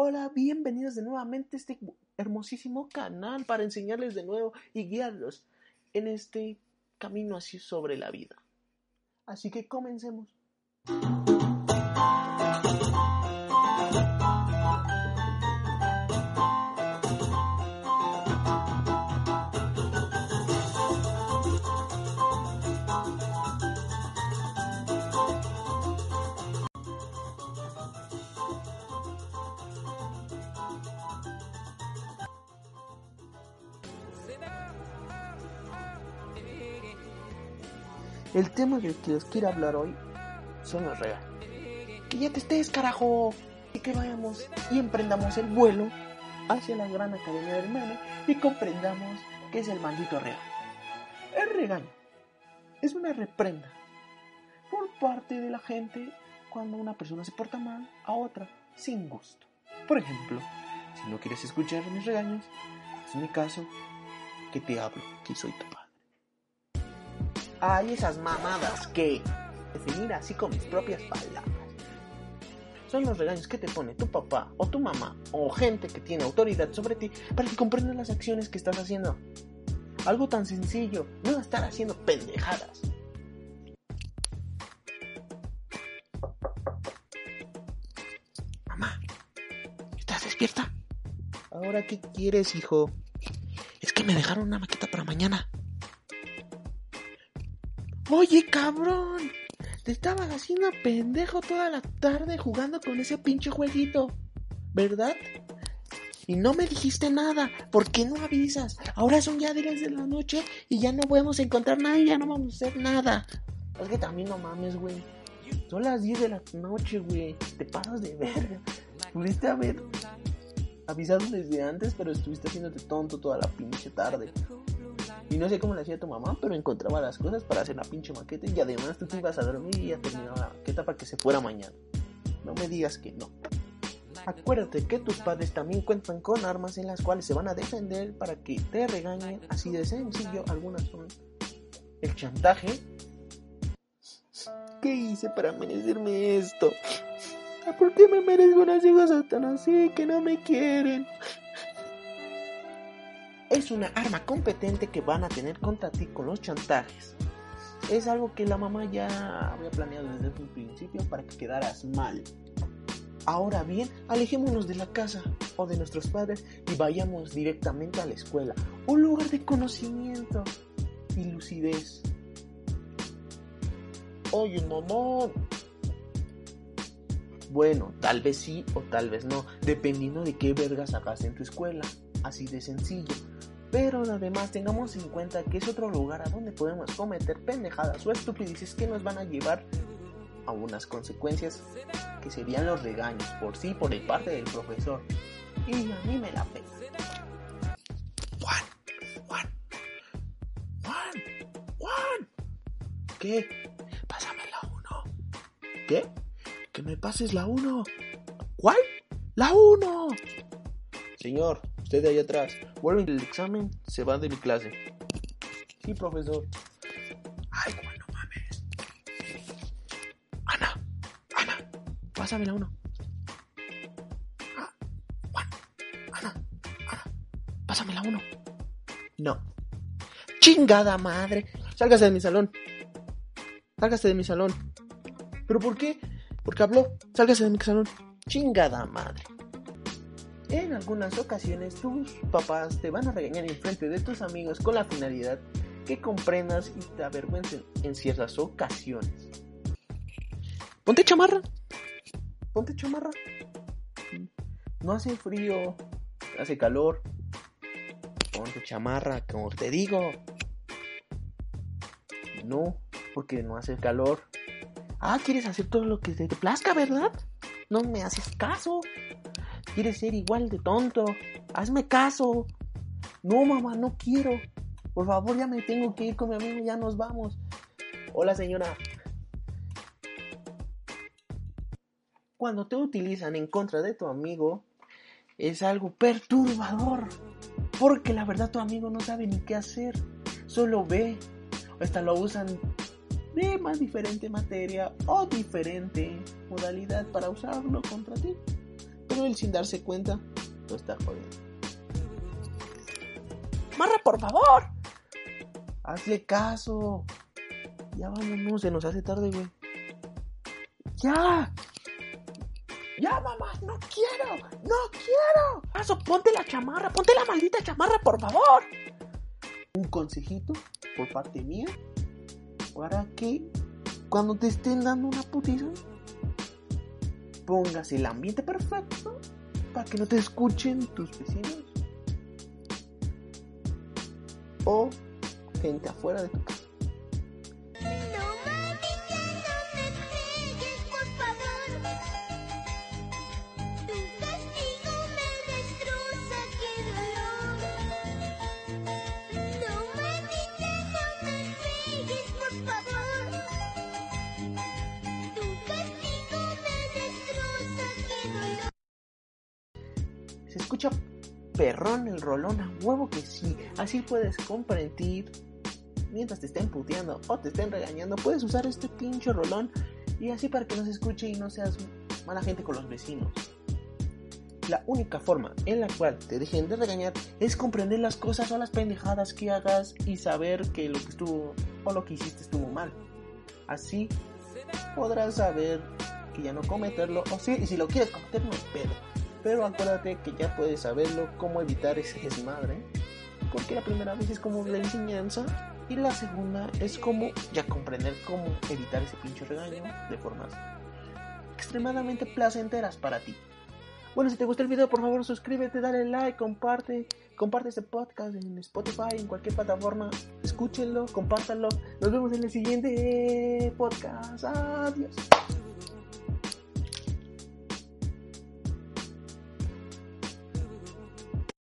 Hola, bienvenidos de nuevamente a este hermosísimo canal para enseñarles de nuevo y guiarlos en este camino así sobre la vida. Así que comencemos. El tema del que os quiero hablar hoy son los regalos. Que ya te estés, carajo. Y que vayamos y emprendamos el vuelo hacia la gran academia del meme y comprendamos qué es el maldito regaño. El regaño es una reprenda por parte de la gente cuando una persona se porta mal a otra sin gusto. Por ejemplo, si no quieres escuchar mis regaños, es mi caso que te hablo, que soy tu padre. Hay esas mamadas que definir así con mis propias palabras. Son los regaños que te pone tu papá o tu mamá o gente que tiene autoridad sobre ti para que comprendas las acciones que estás haciendo. Algo tan sencillo, no estar haciendo pendejadas. Mamá, ¿estás despierta? ¿Ahora qué quieres, hijo? Es que me dejaron una maqueta para mañana. Oye, cabrón. Te estabas haciendo pendejo toda la tarde jugando con ese pinche jueguito. ¿Verdad? Y no me dijiste nada. ¿Por qué no avisas? Ahora son ya 10 de la noche y ya no podemos encontrar nada y ya no vamos a hacer nada. Es que también no mames, güey. Son las 10 de la noche, güey. Te pasas de verga. Pudiste haber avisado desde antes, pero estuviste haciéndote tonto toda la pinche tarde. Y no sé cómo le hacía tu mamá, pero encontraba las cosas para hacer la pinche maqueta y además tú te ibas a dormir y ya terminaba la maqueta para que se fuera mañana. No me digas que no. Acuérdate que tus padres también cuentan con armas en las cuales se van a defender para que te regañen así de sencillo. Algunas son el chantaje. ¿Qué hice para merecerme esto? ¿Por qué me merezco unas hijas tan así que no me quieren? Es una arma competente que van a tener contra ti con los chantajes. Es algo que la mamá ya había planeado desde un principio para que quedaras mal. Ahora bien, alejémonos de la casa o de nuestros padres y vayamos directamente a la escuela, un lugar de conocimiento y lucidez. Oye, mamá. Bueno, tal vez sí o tal vez no, dependiendo de qué vergas hagas en tu escuela. Así de sencillo. Pero además tengamos en cuenta que es otro lugar a donde podemos cometer pendejadas o estupideces que nos van a llevar a unas consecuencias que serían los regaños por sí por el parte del profesor. Y a mí me la pena. Juan, Juan, Juan, Juan. ¿Qué? Pásame la 1. ¿Qué? Que me pases la 1. ¿Cuál? La 1. Señor, usted de ahí atrás, vuelve el examen, se va de mi clase. Sí, profesor. Ay, bueno, mames. Ana, Ana, pásame la uno. Ah, Juan, Ana, Ana, pásame la uno. No. Chingada madre. Sálgase de mi salón. Sálgase de mi salón. ¿Pero por qué? Porque habló. Sálgase de mi salón. Chingada madre. En algunas ocasiones tus papás te van a regañar en frente de tus amigos con la finalidad que comprendas y te avergüencen en ciertas ocasiones. Ponte chamarra. Ponte chamarra. No hace frío, hace calor. Ponte chamarra, como te digo. No, porque no hace calor. Ah, quieres hacer todo lo que te plazca, ¿verdad? No me haces caso. ¿Quieres ser igual de tonto? Hazme caso. No, mamá, no quiero. Por favor, ya me tengo que ir con mi amigo, ya nos vamos. Hola, señora. Cuando te utilizan en contra de tu amigo, es algo perturbador. Porque la verdad tu amigo no sabe ni qué hacer. Solo ve. Hasta lo usan de más diferente materia o diferente modalidad para usarlo contra ti pero él sin darse cuenta no está jodiendo. ¡Marra, por favor! Hazle caso. Ya vámonos, se nos hace tarde, güey. ¡Ya! ¡Ya, mamá! ¡No quiero! ¡No quiero! ¡Paso, ponte la chamarra! ¡Ponte la maldita chamarra, por favor! Un consejito por parte mía para que cuando te estén dando una putiza pongas el ambiente perfecto para que no te escuchen tus vecinos o gente afuera de tu casa. Escucha perrón el rolón a huevo que sí. Así puedes compartir mientras te estén puteando o te estén regañando. Puedes usar este pinche rolón y así para que no se escuche y no seas mala gente con los vecinos. La única forma en la cual te dejen de regañar es comprender las cosas o las pendejadas que hagas y saber que lo que estuvo o lo que hiciste estuvo mal. Así podrás saber que ya no cometerlo o sí, y si lo quieres cometer no es pedo pero acuérdate que ya puedes saberlo, cómo evitar ese desmadre. Porque la primera vez es como la enseñanza y la segunda es como ya comprender cómo evitar ese pinche regaño de formas extremadamente placenteras para ti. Bueno, si te gustó el video, por favor suscríbete, dale like, comparte, comparte este podcast en Spotify, en cualquier plataforma, escúchenlo, compártanlo. Nos vemos en el siguiente podcast. Adiós.